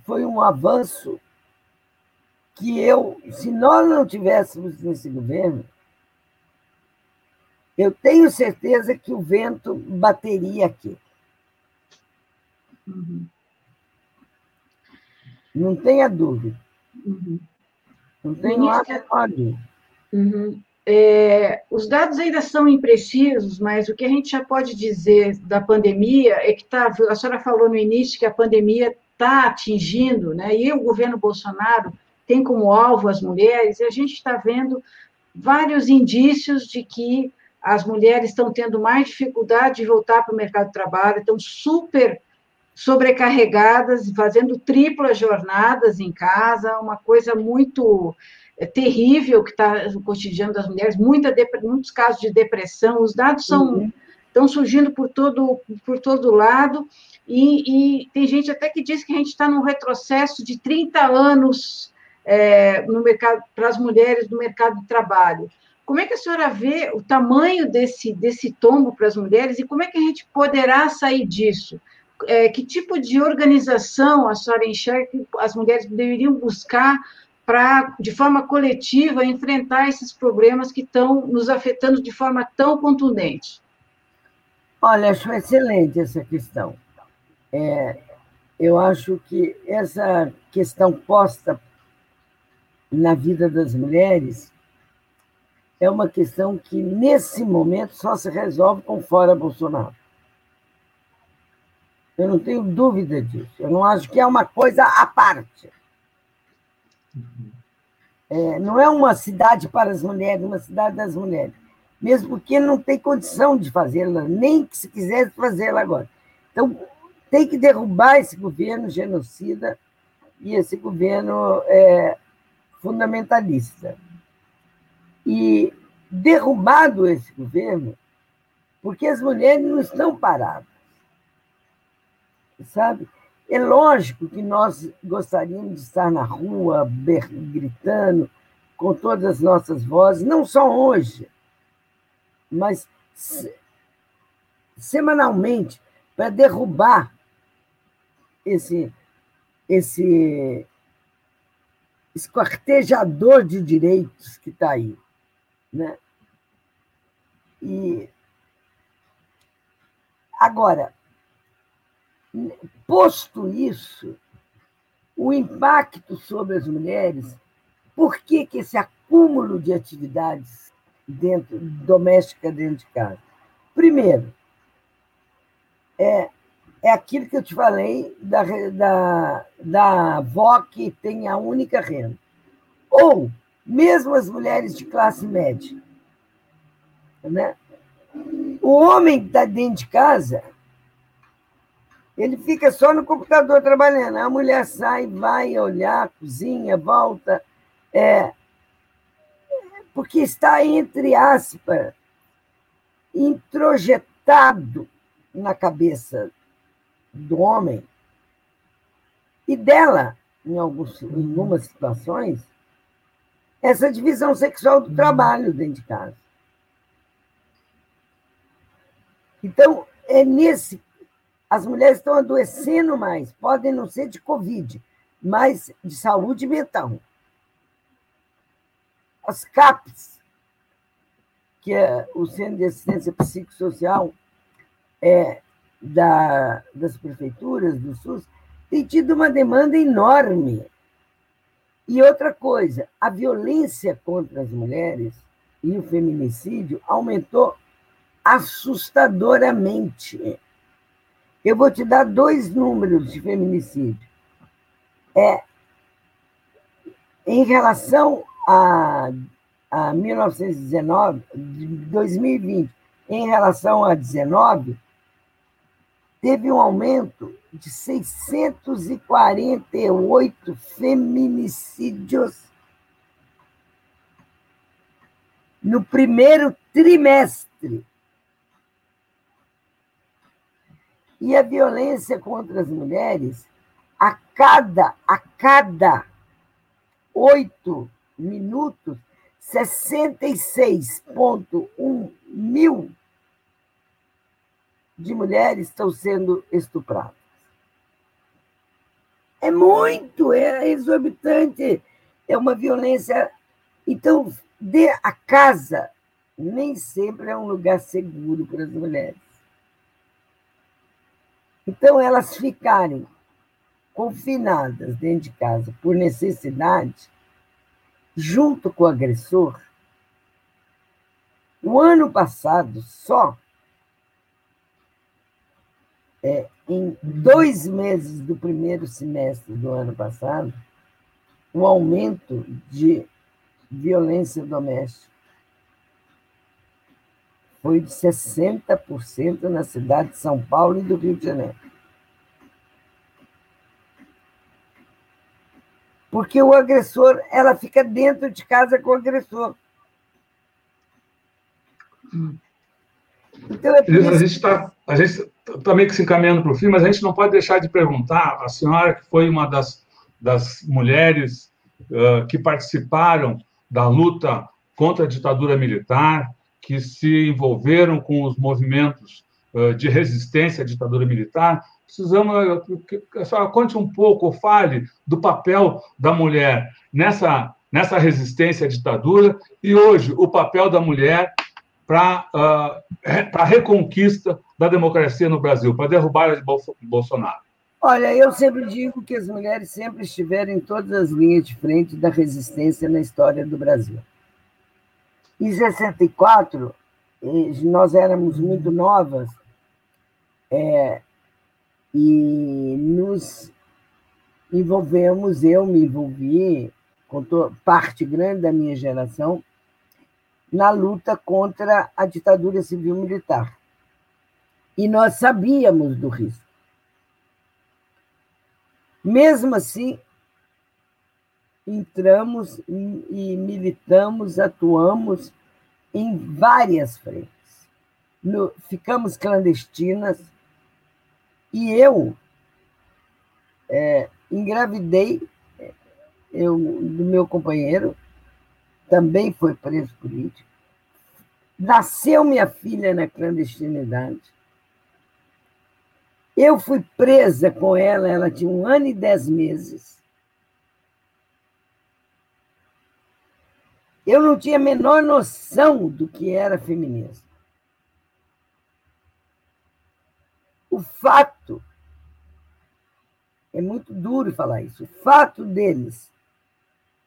foi um avanço que eu, se nós não tivéssemos nesse governo, eu tenho certeza que o vento bateria aqui. Uhum. Não tenha dúvida. Uhum. Não tenho Ministra... a dúvida. Uhum. É, os dados ainda são imprecisos, mas o que a gente já pode dizer da pandemia é que tá, a senhora falou no início que a pandemia está atingindo, né, e o governo Bolsonaro tem como alvo as mulheres, e a gente está vendo vários indícios de que as mulheres estão tendo mais dificuldade de voltar para o mercado de trabalho, estão super sobrecarregadas, fazendo triplas jornadas em casa, uma coisa muito terrível que está no cotidiano das mulheres, muita, muitos casos de depressão, os dados são, uhum. estão surgindo por todo, por todo lado, e, e, tem gente até que diz que a gente está num retrocesso de 30 anos é, no mercado para as mulheres no mercado de trabalho. Como é que a senhora vê o tamanho desse, desse tombo para as mulheres e como é que a gente poderá sair disso? é, que tipo de organização a senhora enxerga que as mulheres deveriam buscar para, de forma coletiva, enfrentar esses problemas que estão nos afetando de forma tão contundente? Olha, acho excelente essa questão. É, eu acho que essa questão posta na vida das mulheres é uma questão que, nesse momento, só se resolve com fora Bolsonaro. Eu não tenho dúvida disso. Eu não acho que é uma coisa à parte. É, não é uma cidade para as mulheres, uma cidade das mulheres. Mesmo porque não tem condição de fazê-la, nem que se quisesse fazê-la agora. Então, tem que derrubar esse governo genocida e esse governo é, fundamentalista. E derrubado esse governo, porque as mulheres não estão paradas, sabe? É lógico que nós gostaríamos de estar na rua, gritando, com todas as nossas vozes, não só hoje, mas semanalmente, para derrubar esse, esse esquartejador de direitos que está aí. Né? E agora, posto isso, o impacto sobre as mulheres, por que, que esse acúmulo de atividades dentro doméstica dentro de casa? Primeiro, é, é aquilo que eu te falei da, da, da avó que tem a única renda. Ou mesmo as mulheres de classe média. Né? O homem que está dentro de casa, ele fica só no computador trabalhando. A mulher sai, vai olhar, cozinha, volta. É, porque está, entre aspas, introjetado na cabeça do homem e dela, em, alguns, em algumas situações, essa divisão sexual do trabalho dentro de casa. Então, é nesse. As mulheres estão adoecendo mais, podem não ser de Covid, mas de saúde mental. As CAPs, que é o Centro de Assistência Psicossocial é, da, das prefeituras do SUS, tem tido uma demanda enorme e outra coisa, a violência contra as mulheres e o feminicídio aumentou assustadoramente. Eu vou te dar dois números de feminicídio. É, em relação a, a 1919, 2020, em relação a 19, teve um aumento de 648 feminicídios no primeiro trimestre. E a violência contra as mulheres, a cada, a cada oito minutos, 66,1 mil de mulheres estão sendo estupradas. É muito, é exorbitante, é uma violência. Então, a casa nem sempre é um lugar seguro para as mulheres. Então, elas ficarem confinadas dentro de casa por necessidade, junto com o agressor. O ano passado, só é, em dois meses do primeiro semestre do ano passado, o aumento de violência doméstica foi de 60% na cidade de São Paulo e do Rio de Janeiro. Porque o agressor, ela fica dentro de casa com o agressor. Então é isso... A gente está a gente tá meio que se encaminhando para o fim, mas a gente não pode deixar de perguntar, a senhora que foi uma das, das mulheres uh, que participaram da luta contra a ditadura militar, que se envolveram com os movimentos de resistência à ditadura militar, precisamos senhora conte um pouco, fale do papel da mulher nessa, nessa resistência à ditadura e hoje o papel da mulher para uh, a reconquista da democracia no Brasil, para derrubar de Bolsonaro? Olha, eu sempre digo que as mulheres sempre estiveram em todas as linhas de frente da resistência na história do Brasil. Em 64, nós éramos muito novas, é, e nos envolvemos, eu me envolvi, com parte grande da minha geração, na luta contra a ditadura civil-militar. E nós sabíamos do risco. Mesmo assim, entramos e militamos, atuamos em várias frentes. No, ficamos clandestinas e eu é, engravidei eu, do meu companheiro, também foi preso político. Nasceu minha filha na clandestinidade. Eu fui presa com ela, ela tinha um ano e dez meses. Eu não tinha a menor noção do que era feminismo. O fato, é muito duro falar isso, o fato deles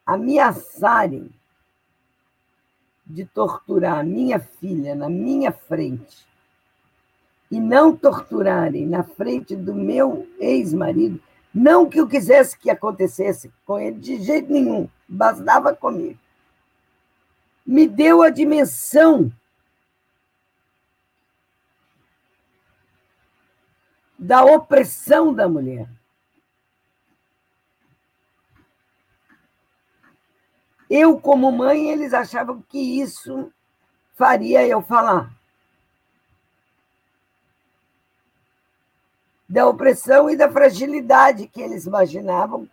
ameaçarem de torturar a minha filha na minha frente e não torturarem na frente do meu ex-marido, não que eu quisesse que acontecesse com ele de jeito nenhum, bastava comigo. Me deu a dimensão da opressão da mulher. Eu, como mãe, eles achavam que isso faria eu falar. Da opressão e da fragilidade que eles imaginavam,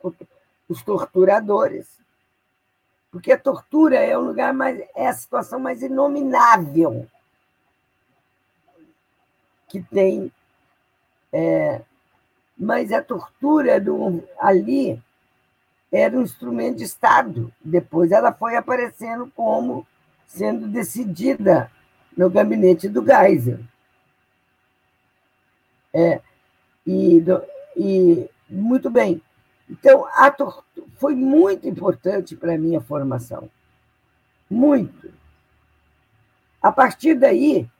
os torturadores. Porque a tortura é o lugar mais, é a situação mais inominável que tem. É, mas a tortura do, ali era um instrumento de Estado. Depois ela foi aparecendo como sendo decidida no gabinete do Geisel. É, e, e muito bem. Então, a foi muito importante para a minha formação. Muito. A partir daí,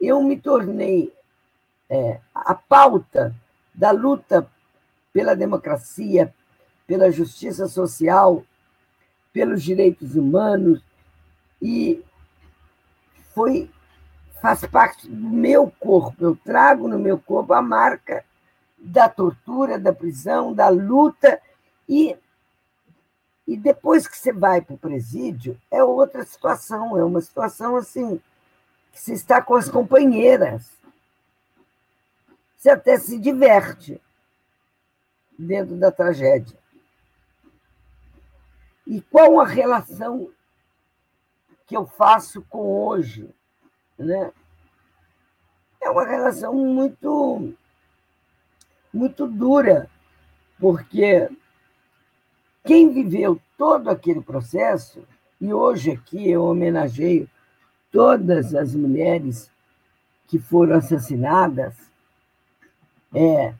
eu me tornei é, a pauta da luta pela democracia, pela justiça social, pelos direitos humanos e foi faz parte do meu corpo. Eu trago no meu corpo a marca da tortura, da prisão, da luta e e depois que você vai para o presídio é outra situação, é uma situação assim que você está com as companheiras, você até se diverte dentro da tragédia. E qual a relação que eu faço com hoje? Né? É uma relação muito, muito dura, porque quem viveu todo aquele processo, e hoje aqui eu homenageio todas as mulheres que foram assassinadas é,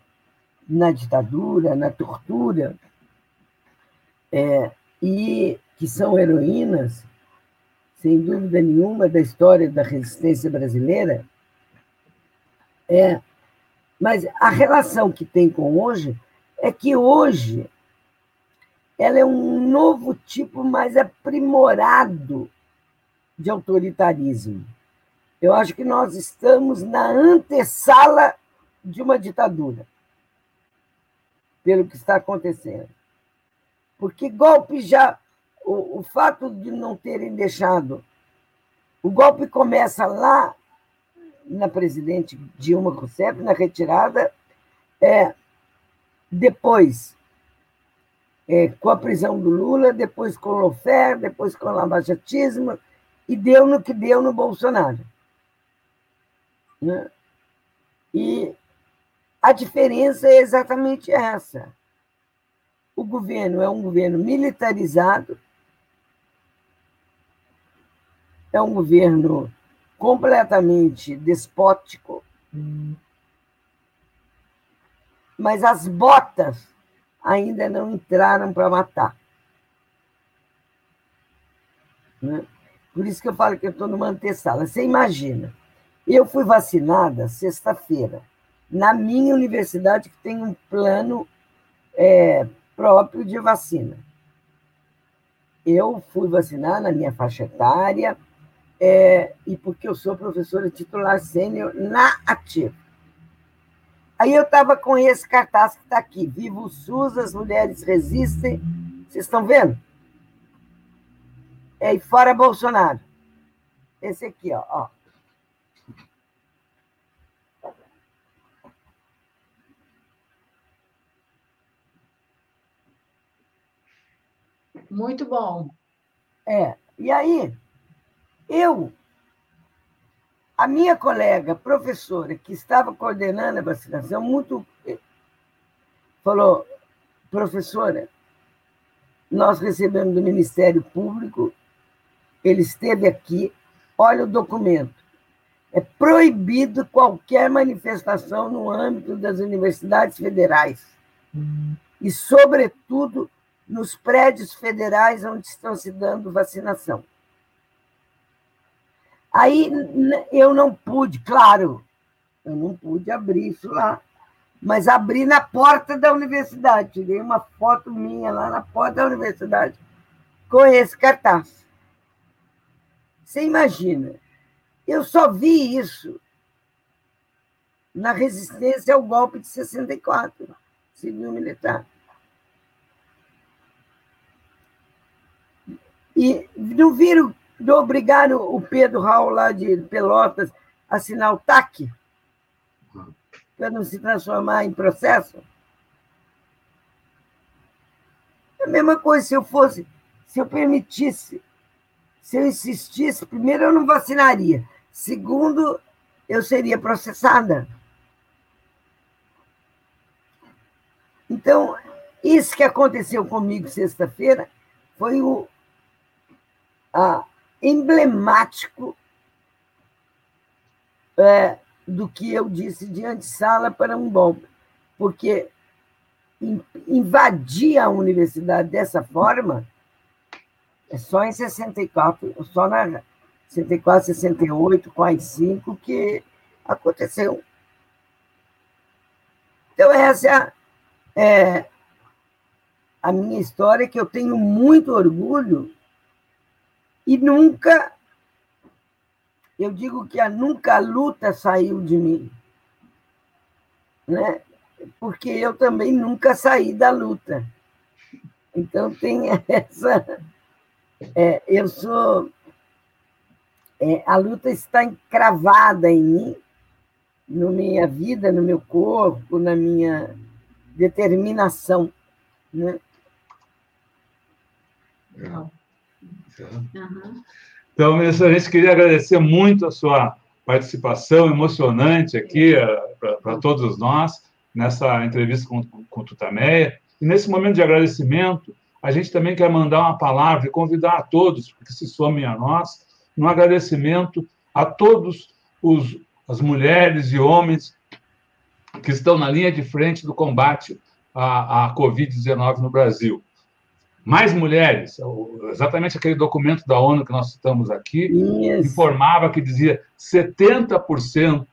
na ditadura, na tortura, é, e que são heroínas, sem dúvida nenhuma, da história da resistência brasileira, é, mas a relação que tem com hoje é que hoje ela é um novo tipo mais aprimorado de autoritarismo. Eu acho que nós estamos na antessala de uma ditadura, pelo que está acontecendo. Porque golpe já. O, o fato de não terem deixado. O golpe começa lá na presidente Dilma Rousseff, na retirada, é, depois é, com a prisão do Lula, depois com o Lofer, depois com o lavajatismo, e deu no que deu no Bolsonaro. Né? E a diferença é exatamente essa. O governo é um governo militarizado, é um governo completamente despótico, mas as botas ainda não entraram para matar. Né? Por isso que eu falo que eu estou numa antessala. Você imagina, eu fui vacinada sexta-feira. na minha universidade, que tem um plano é, próprio de vacina. Eu fui vacinar na minha faixa etária, é, e porque eu sou professora titular sênior na Ativa. Aí eu estava com esse cartaz que está aqui: Viva o SUS, as mulheres resistem. Vocês estão vendo? É, e fora Bolsonaro. Esse aqui, ó. ó. Muito bom. É. E aí, eu, a minha colega professora, que estava coordenando a vacinação, muito falou, professora, nós recebemos do Ministério Público, ele esteve aqui, olha o documento. É proibido qualquer manifestação no âmbito das universidades federais. E, sobretudo, nos prédios federais onde estão se dando vacinação. Aí eu não pude, claro, eu não pude abrir isso lá, mas abri na porta da universidade. Tirei uma foto minha lá na porta da universidade com esse cartaz. Você imagina, eu só vi isso na resistência ao golpe de 64, civil-militar. E não viram, obrigaram o Pedro Raul lá de Pelotas a assinar o TAC, para não se transformar em processo? É a mesma coisa se eu fosse, se eu permitisse, se eu insistisse, primeiro eu não vacinaria, segundo, eu seria processada. Então, isso que aconteceu comigo sexta-feira foi o, ah, emblemático é, do que eu disse de antessala para um golpe, porque invadir a universidade dessa forma é só em 64, só na 64, 68, com as 5 que aconteceu. Então, essa é, é a minha história, que eu tenho muito orgulho e nunca, eu digo que a nunca luta saiu de mim, né? porque eu também nunca saí da luta. Então tem [laughs] essa. É, eu sou. É, a luta está encravada em mim, na minha vida, no meu corpo, na minha determinação. Né? Legal. Então, ministra, a gente queria agradecer muito a sua participação emocionante aqui eh, para todos nós nessa entrevista com, com o Tutameia. E nesse momento de agradecimento, a gente também quer mandar uma palavra e convidar a todos que se somem a nós no agradecimento a todos os, as mulheres e homens que estão na linha de frente do combate à, à Covid-19 no Brasil mais mulheres. Exatamente aquele documento da ONU que nós citamos aqui Isso. informava que dizia 70%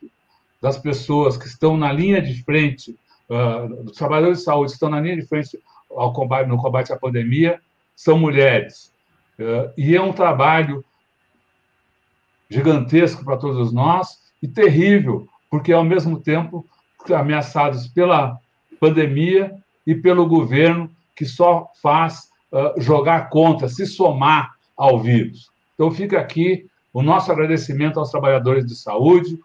das pessoas que estão na linha de frente, uh, dos trabalhadores de saúde que estão na linha de frente ao combate, no combate à pandemia, são mulheres. Uh, e é um trabalho gigantesco para todos nós e terrível, porque ao mesmo tempo ameaçados pela pandemia e pelo governo que só faz jogar contra, se somar ao vírus. Então, fica aqui o nosso agradecimento aos trabalhadores de saúde.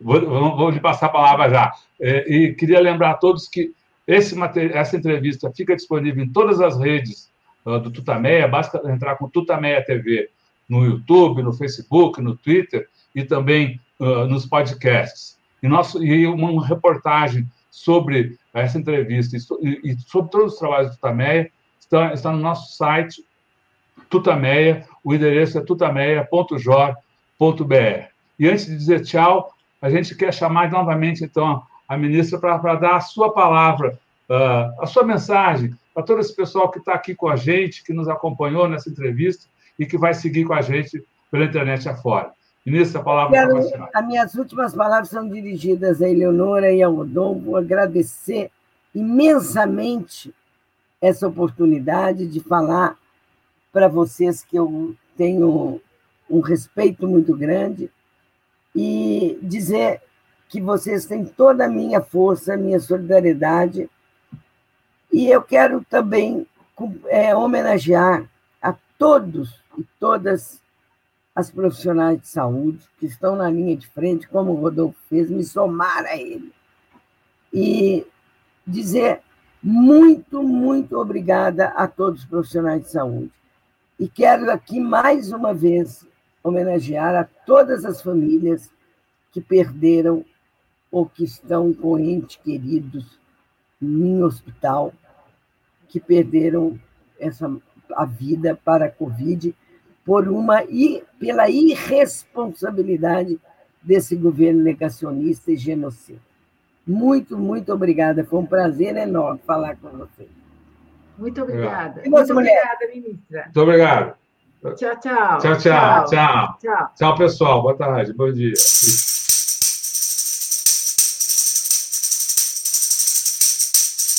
Vou, vou lhe passar a palavra já. É, e queria lembrar a todos que esse, essa entrevista fica disponível em todas as redes do Tutameia, basta entrar com Tutameia TV no YouTube, no Facebook, no Twitter e também nos podcasts. E, nosso, e uma reportagem sobre essa entrevista e, sobre todos os trabalhos do Tutameia está, está no nosso site, Tutameia, o endereço é tutameia.jor.br. E antes de dizer tchau, a gente quer chamar novamente, então, a ministra para dar a sua palavra, uh, a sua mensagem para todo esse pessoal que está aqui com a gente, que nos acompanhou nessa entrevista e que vai seguir com a gente pela internet afora. Ministra, a palavra para a senhora. As minhas últimas palavras são dirigidas a Eleonora e ao Rodolfo, agradecer imensamente essa oportunidade de falar para vocês que eu tenho um respeito muito grande e dizer que vocês têm toda a minha força, minha solidariedade. E eu quero também é, homenagear a todos e todas as profissionais de saúde que estão na linha de frente, como o Rodolfo fez, me somar a ele. E dizer muito, muito obrigada a todos os profissionais de saúde. E quero aqui, mais uma vez, homenagear a todas as famílias que perderam ou que estão com entes queridos em hospital, que perderam essa, a vida para a Covid por uma pela irresponsabilidade desse governo negacionista e genocida. Muito, muito obrigada. Foi um prazer enorme falar com você. Muito obrigada. Muito obrigada, ministra. Muito obrigado. Tchau, tchau. Tchau, tchau. Tchau, tchau. Tchau, pessoal. Boa tarde. Bom dia.